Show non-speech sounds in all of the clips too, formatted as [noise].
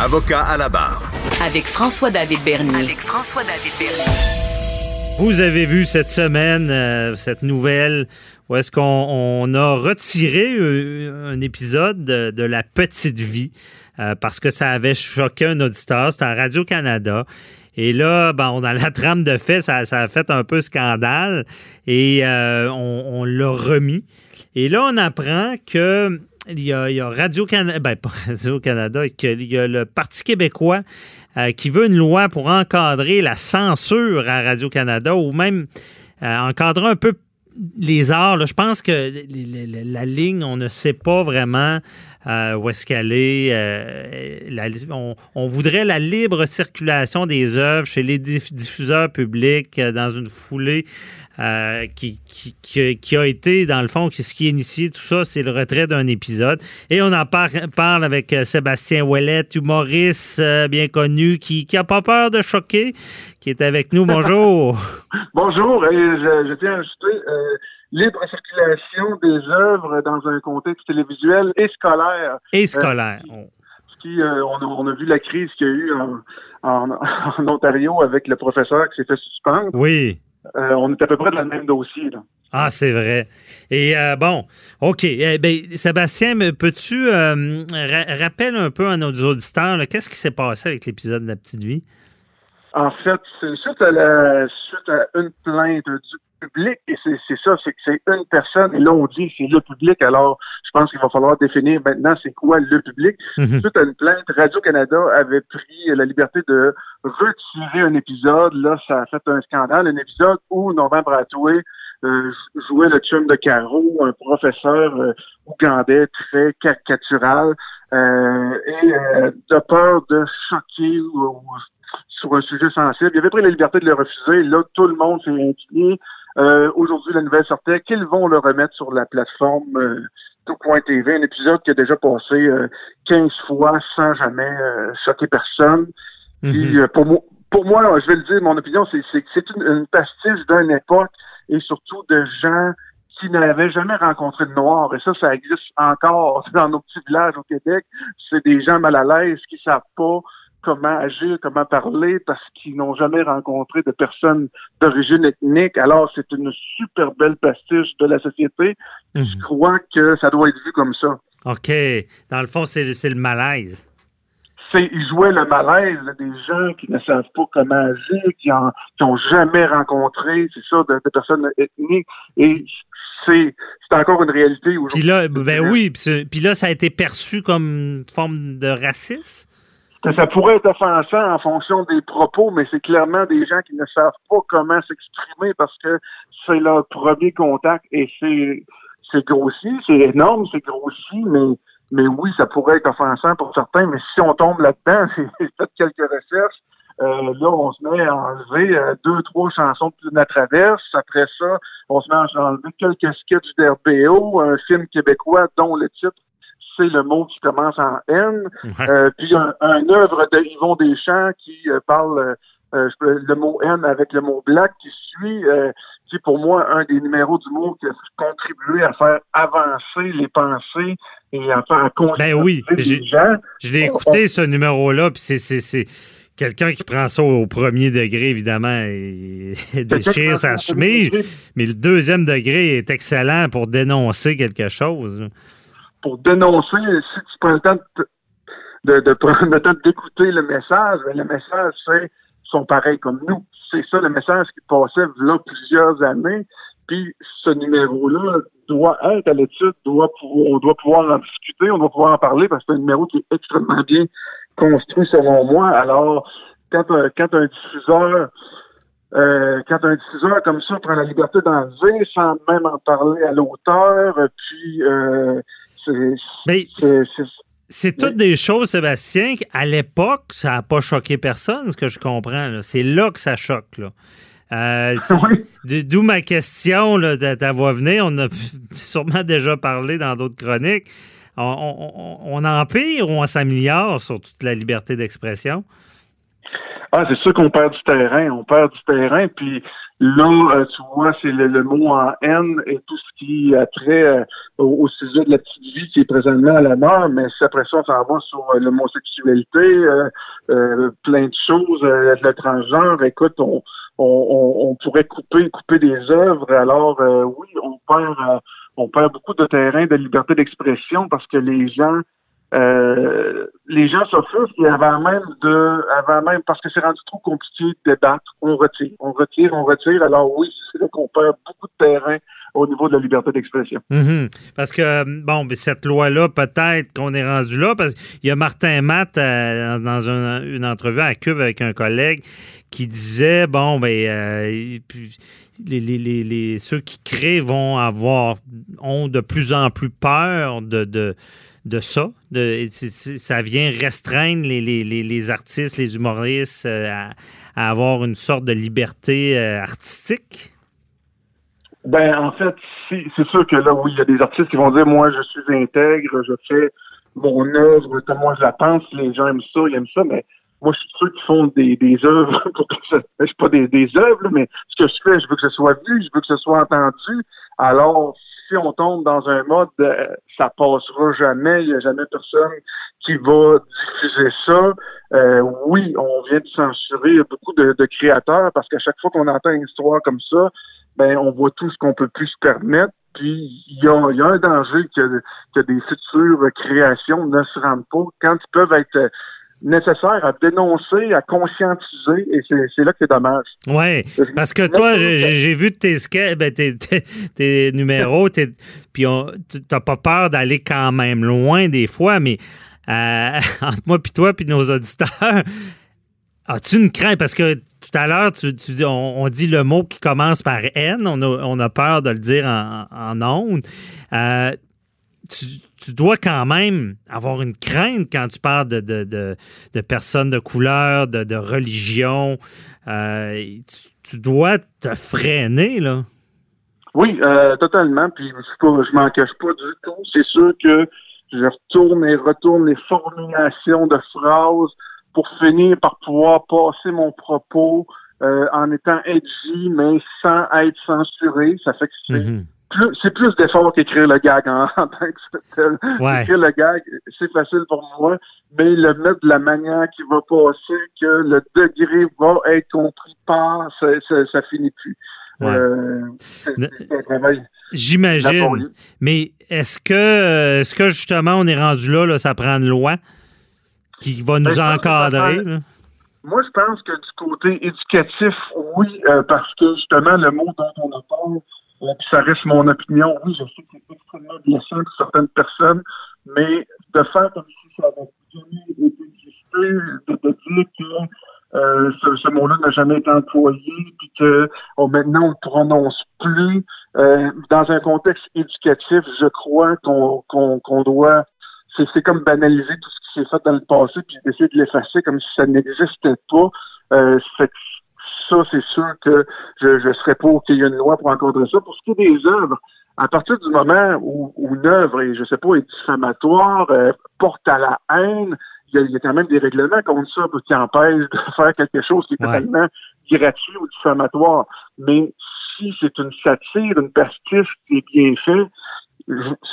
Avocat à la barre. Avec François-David Bernier. Avec François-David Bernier. Vous avez vu cette semaine euh, cette nouvelle où est-ce qu'on on a retiré euh, un épisode de, de La Petite Vie euh, parce que ça avait choqué un auditeur. C'était à Radio-Canada. Et là, ben, on a la trame de fait, ça, ça a fait un peu scandale et euh, on, on l'a remis. Et là, on apprend que il y a, il Radio-Canada, ben pas [laughs] Radio-Canada, qu'il y a le Parti québécois euh, qui veut une loi pour encadrer la censure à Radio-Canada ou même euh, encadrer un peu les arts. Je pense que la ligne, on ne sait pas vraiment euh, où est-ce qu'elle est. euh, on, voudrait la libre circulation des œuvres chez les diff- diffuseurs publics euh, dans une foulée qui, a été, dans le fond, qui- ce qui a initié tout ça, c'est le retrait d'un épisode. Et on en par- parle avec Sébastien Ouellette, humoriste euh, bien connu, qui n'a pas peur de choquer, qui est avec nous. Bonjour. [laughs] Bonjour, je, tiens à ajouter libre circulation des œuvres dans un contexte télévisuel et scolaire. Et scolaire. On- Ce qui, euh, on, a, on a vu la crise qu'il y a eu en, en, [laughs] en Ontario avec le professeur qui s'est fait suspendre. Oui. Euh, on est à peu près dans le même dossier. Là. Ah, c'est vrai. Et euh, bon, OK. Eh ben, Sébastien, peux-tu euh, ra- rappeler un peu à nos auditeurs, qu'est-ce qui s'est passé avec l'épisode de La Petite Vie? En fait, c'est suite à, la, suite à une plainte du public, et c'est c'est ça, c'est que c'est une personne, et là on dit c'est le public, alors je pense qu'il va falloir définir maintenant c'est quoi le public. Suite à une plainte, Radio-Canada avait pris la liberté de retirer un épisode. Là, ça a fait un scandale. Un épisode où Norman Bratoué euh, jouait le chum de Caro, un professeur euh, ougandais très caricatural. Euh, et euh, de peur de choquer ou, ou sur un sujet sensible, il avait pris la liberté de le refuser. Là, tout le monde s'est inquiété. Euh, Aujourd'hui, la nouvelle sortait qu'ils vont le remettre sur la plateforme euh, tout.tv, un épisode qui a déjà passé euh, 15 fois sans jamais euh, choquer personne. Puis, euh, pour moi, pour moi, je vais le dire, mon opinion, c'est c'est que c'est une, une pastiche d'une époque et surtout de gens qui n'avaient jamais rencontré de Noirs. Et ça, ça existe encore [laughs] dans nos petits villages au Québec. C'est des gens mal à l'aise qui savent pas comment agir, comment parler, parce qu'ils n'ont jamais rencontré de personnes d'origine ethnique. Alors, c'est une super belle pastiche de la société. Mhm. Je crois que ça doit être vu comme ça. OK. Dans le fond, c'est le malaise. c'est ils jouaient le malaise là, des gens qui ne savent pas comment agir, qui ont qui ont jamais rencontré, c'est ça, de, de personnes ethniques. Et c'est encore une réalité aujourd'hui. Puis là, ben oui, puis là, ça a été perçu comme une forme de racisme? Ça pourrait être offensant en fonction des propos, mais c'est clairement des gens qui ne savent pas comment s'exprimer parce que c'est leur premier contact et c'est c'est grossi, c'est énorme, c'est grossi, mais mais oui, ça pourrait être offensant pour certains, mais si on tombe là-dedans, [laughs] j'ai fait quelques recherches, euh, là, on se met à enlever euh, deux, trois chansons de la traverse. Après ça, on se met à enlever quelques sketchs d'RBO, un film québécois dont le titre, c'est le mot qui commence en N. Ouais. Euh, puis un, un œuvre de Yvon Deschamps qui euh, parle euh, le mot N avec le mot black qui suit, euh, qui est pour moi un des numéros du mot qui a contribué à faire avancer les pensées et à faire Ben oui, les gens. Je l'ai écouté, ce numéro-là, puis c'est- quelqu'un qui prend ça au premier degré, évidemment, et, et déchire sa chemise. Mais le deuxième degré est excellent pour dénoncer quelque chose. Pour dénoncer, si tu prends le temps de, de, prendre le temps d'écouter le message, ben, le message, c'est sont pareils comme nous. C'est ça le message qui passait là plusieurs années. Puis ce numéro-là doit être à l'étude, doit pou- on doit pouvoir en discuter, on doit pouvoir en parler parce que c'est un numéro qui est extrêmement bien construit selon moi. Alors, quand, quand un diffuseur euh, quand un diffuseur comme ça prend la liberté d'enlever sans même en parler à l'auteur, puis euh, c'est Mais c'est- toutes des choses, Sébastien, qu'à l'époque, ça n'a pas choqué personne, ce que je comprends. C'est là que ça choque. Là. Euh, [laughs] oui. D'où ma question là, de ta voix venir. On a [laughs] sûrement déjà parlé dans d'autres chroniques. On, on- on- on empire ou on s'améliore sur toute la liberté d'expression? Ah, c'est sûr qu'on perd du terrain, on perd du terrain, puis Là, euh, tu vois, c'est le, mot en haine et tout ce qui a trait euh, au, sujet de la petite vie qui est présentement à la mort, mais si après ça, on s'en va sur euh, l'homosexualité, plein de choses, le transgenre, écoute, on, on, on, pourrait couper, couper des œuvres. Alors, oui, on perd, on perd beaucoup de terrain de liberté d'expression parce que les gens euh, les gens s'offusquent et avant même de, avant même, parce que c'est rendu trop compliqué de débattre, on retire, on retire, on retire. Alors oui, c'est là qu'on perd beaucoup de terrain au niveau de la liberté d'expression. Mhm. Parce que, bon, cette loi-là, peut-être qu'on est rendu là, parce qu'il y a Martin Matt euh, dans une, entrevue à Cube avec un collègue qui disait, bon, ben, euh, les, ceux qui créent vont avoir, ont de plus en plus peur de, de ça. De, ça vient restreindre les, les, les, artistes, les humoristes euh, à, avoir une sorte de liberté artistique? Ben, en fait, c'est sûr que là, oui, il y a des artistes qui vont dire Moi, je suis intègre, je fais mon œuvre comme moi je la pense, les gens aiment ça, ils aiment ça, mais moi, je suis sûr qu'ils font des, des œuvres, [laughs] je suis pas des, des œuvres, mais ce que je fais, je veux que ce soit vu, je veux que ce soit entendu. Alors, si on tombe dans un mode euh, ça passera jamais, il n'y a jamais personne qui va diffuser ça. Euh, oui, on vient de censurer beaucoup de, créateurs parce qu'à chaque fois qu'on entend une histoire comme ça, ben on voit tout ce qu'on peut plus se permettre. Puis il y a, un danger que, que des futures créations ne se rendent pas quand ils peuvent être nécessaire à dénoncer, à conscientiser, et c'est là que c'est dommage. Oui, parce que toi, j'ai vu tes, ben, tes, tes, numéros, puis tu n'as pas peur d'aller quand même loin des fois, mais euh, [laughs] entre moi puis toi puis nos auditeurs, as-tu une crainte? Parce que tout à l'heure, tu, dis, on, dit le mot qui commence par N, on a, peur de le dire en, en ondes. Euh, tu, dois quand même avoir une crainte quand tu parles de, personnes de couleur, de, religion. Euh, tu, dois te freiner, là. Oui, euh, totalement. Puis je, je m'en cache pas du tout. C'est sûr que je retourne et retourne les formulations de phrases pour finir par pouvoir passer mon propos euh, en étant edgy, mais sans être censuré. Ça fait que c'est mm-hmm c'est plus d'effort qu'écrire le gag en, [laughs] tant que tel. Écrire le gag, c'est facile pour moi, mais le mettre de la manière qui va passer, que le degré va être compris par, ça, ça, finit plus. Euh, J'imagine. Mais est-ce que, est-ce que justement on est rendu là, là, ça prend une loi? Qui va nous ben, encadrer? Moi, je pense que du côté éducatif, oui, euh, parce que justement, le mot dont on a parlé, ça reste mon opinion. Oui, je sais que c'est extrêmement blessant pour certaines personnes, mais de faire comme si ça avait jamais été existé, de, dire que euh, ce, mot-là n'a jamais été employé, puis que oh, maintenant on ne prononce plus. Euh, dans un contexte éducatif, je crois qu'on qu'on doit c'est comme banaliser tout qui s'est fait dans le passé, puis essayer de l'effacer comme si ça n'existait pas. Euh, ça, c'est sûr que je, je serais pour qu'il y ait une loi pour encadrer ça. Pour ce qui est des œuvres, à partir du moment où, une œuvre, est, je sais pas, est diffamatoire, euh, porte à la haine, il y, a, quand même des règlements contre ça qui empêchent de [laughs] faire quelque chose qui est totalement gratuit ou diffamatoire. Mais si c'est une satire, une pastiche qui est bien fait,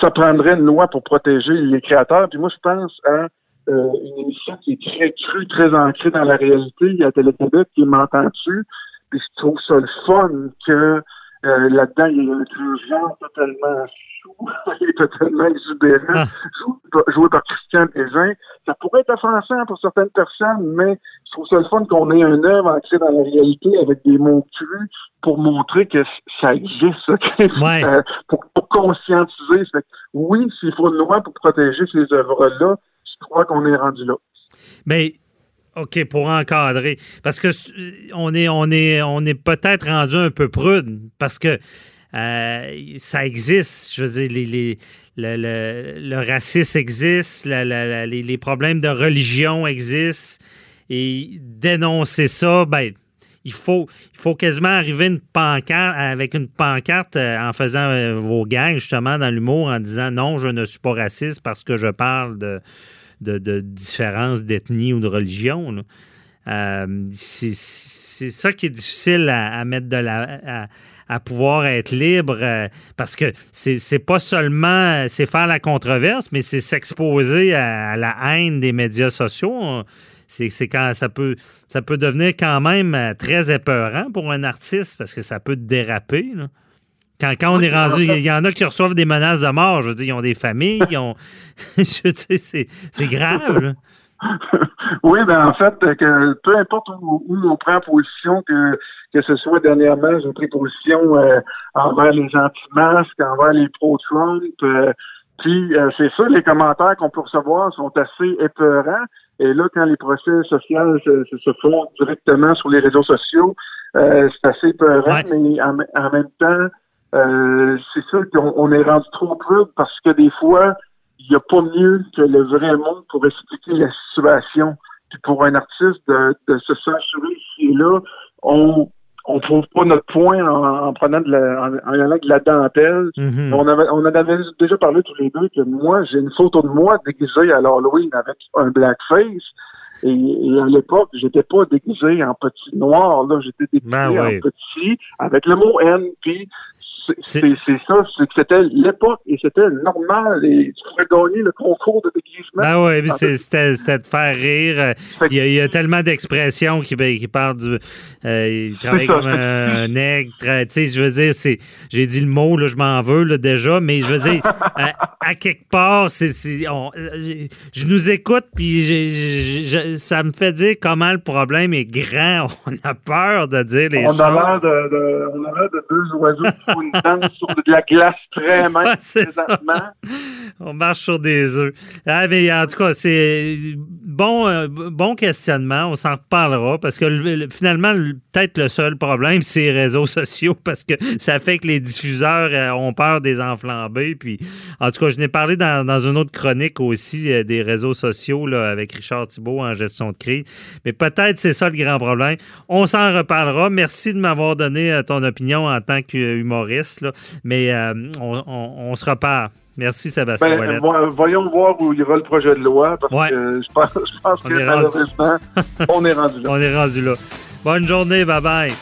ça prendrait une loi pour protéger les créateurs. Puis moi, je pense à euh, une émission qui est très crue, très ancrée dans la réalité. Il y a Télé-Québec qui m'entend dessus. Puis je trouve ça le fun que euh, là-dedans, il y a un genre totalement chou, il [laughs] est totalement exubérant, ah. joué, par Christian Bézin. Ça pourrait être offensant pour certaines personnes, mais je trouve ça le fun qu'on ait un œuvre ancrée dans la réalité avec des mots crus pour montrer que ça existe, ça, [laughs] euh, pour, pour, conscientiser. oui, s'il faut une loi pour protéger ces œuvres-là, crois qu'on est rendu là. Mais OK, pour encadrer. Parce que on est, on est, on est peut-être rendu un peu prude parce que euh, ça existe. Je veux dire, le, racisme existe, les, problèmes de religion existent. Et dénoncer ça, ben, il faut, il faut quasiment arriver une pancarte, avec une pancarte euh, en faisant euh, vos gangs, justement, dans l'humour, en disant non, je ne suis pas raciste parce que je parle de de, de différence d'ethnie ou de religion. Euh, c'est ça qui est difficile à, mettre de la. À, pouvoir être libre euh, parce que c'est pas seulement c'est faire la controverse, mais c'est s'exposer à, la haine des médias sociaux. C'est quand ça peut ça peut devenir quand même euh, très épeurant pour un artiste parce que ça peut déraper. Quand, quand on est rendu, il y en a qui reçoivent des menaces de mort. Je veux dire, ils ont des familles, ils ont. [laughs] c'est grave. [laughs] oui, ben en fait, que peu importe où, on prend position, que, que ce soit dernièrement, j'ai pris position euh, envers les anti-masques, envers les pro-Trump. Euh, puis euh, c'est ça, les commentaires qu'on peut recevoir sont assez épeurants. Et là, quand les procès sociaux se, font directement sur les réseaux sociaux, c'est assez épeurant, mais en, même temps, c'est ça qu'on on est rendu trop cru parce que des fois, il n'y a pas mieux que le vrai monde pour expliquer la situation. Puis pour un artiste de, de se censurer ici et là, on on trouve pas notre point en, prenant de la, en, allant de la dentelle. Mm-hmm. On avait, on en avait déjà parlé tous les deux que moi, j'ai une photo de moi déguisée à l'Halloween avec un blackface. Et, et à l'époque, j'étais pas déguisé en petit noir, là, j'étais déguisé ben en petit avec le mot N. Puis c'est ça, c'est que c'était l'époque et c'était normal et tu pouvais gagner le concours de déguisement. Ben oui, c'était de faire rire. Il y a, tellement d'expressions qui, ben, qui parlent du. Euh, il travaille comme un nègre. Tu sais, je veux dire, c'est. J'ai dit le mot, là, je m'en veux là, déjà, mais je veux dire, [laughs] à, quelque part, c'est. Je nous écoute, puis ça me fait dire comment le problème est grand. [laughs] On a peur de dire les on choses. A l'air de, de, on a l'air de deux oiseaux qui sur de la glace très [laughs] mince [laughs] On marche sur des œufs. Ah, mais en tout cas, c'est bon, euh, bon questionnement. On s'en reparlera parce que finalement, peut-être le seul problème, [laughs] c'est les réseaux sociaux parce que ça fait que les diffuseurs euh, ont peur des enflambés. Puis, en tout cas, je n'ai parlé dans, une autre chronique aussi euh, des réseaux sociaux là, avec Richard Thibault en gestion de crise. Mais peut-être c'est ça le grand problème. On s'en reparlera. Merci de m'avoir donné ton opinion en tant qu'humoriste. Mais euh, on, se repart. Merci, Sébastien. Ben, voyons voir où il y aura le projet de loi, parce que je pense, que malheureusement, [laughs] on est rendu là. On est rendu là. Bonne journée, bye bye.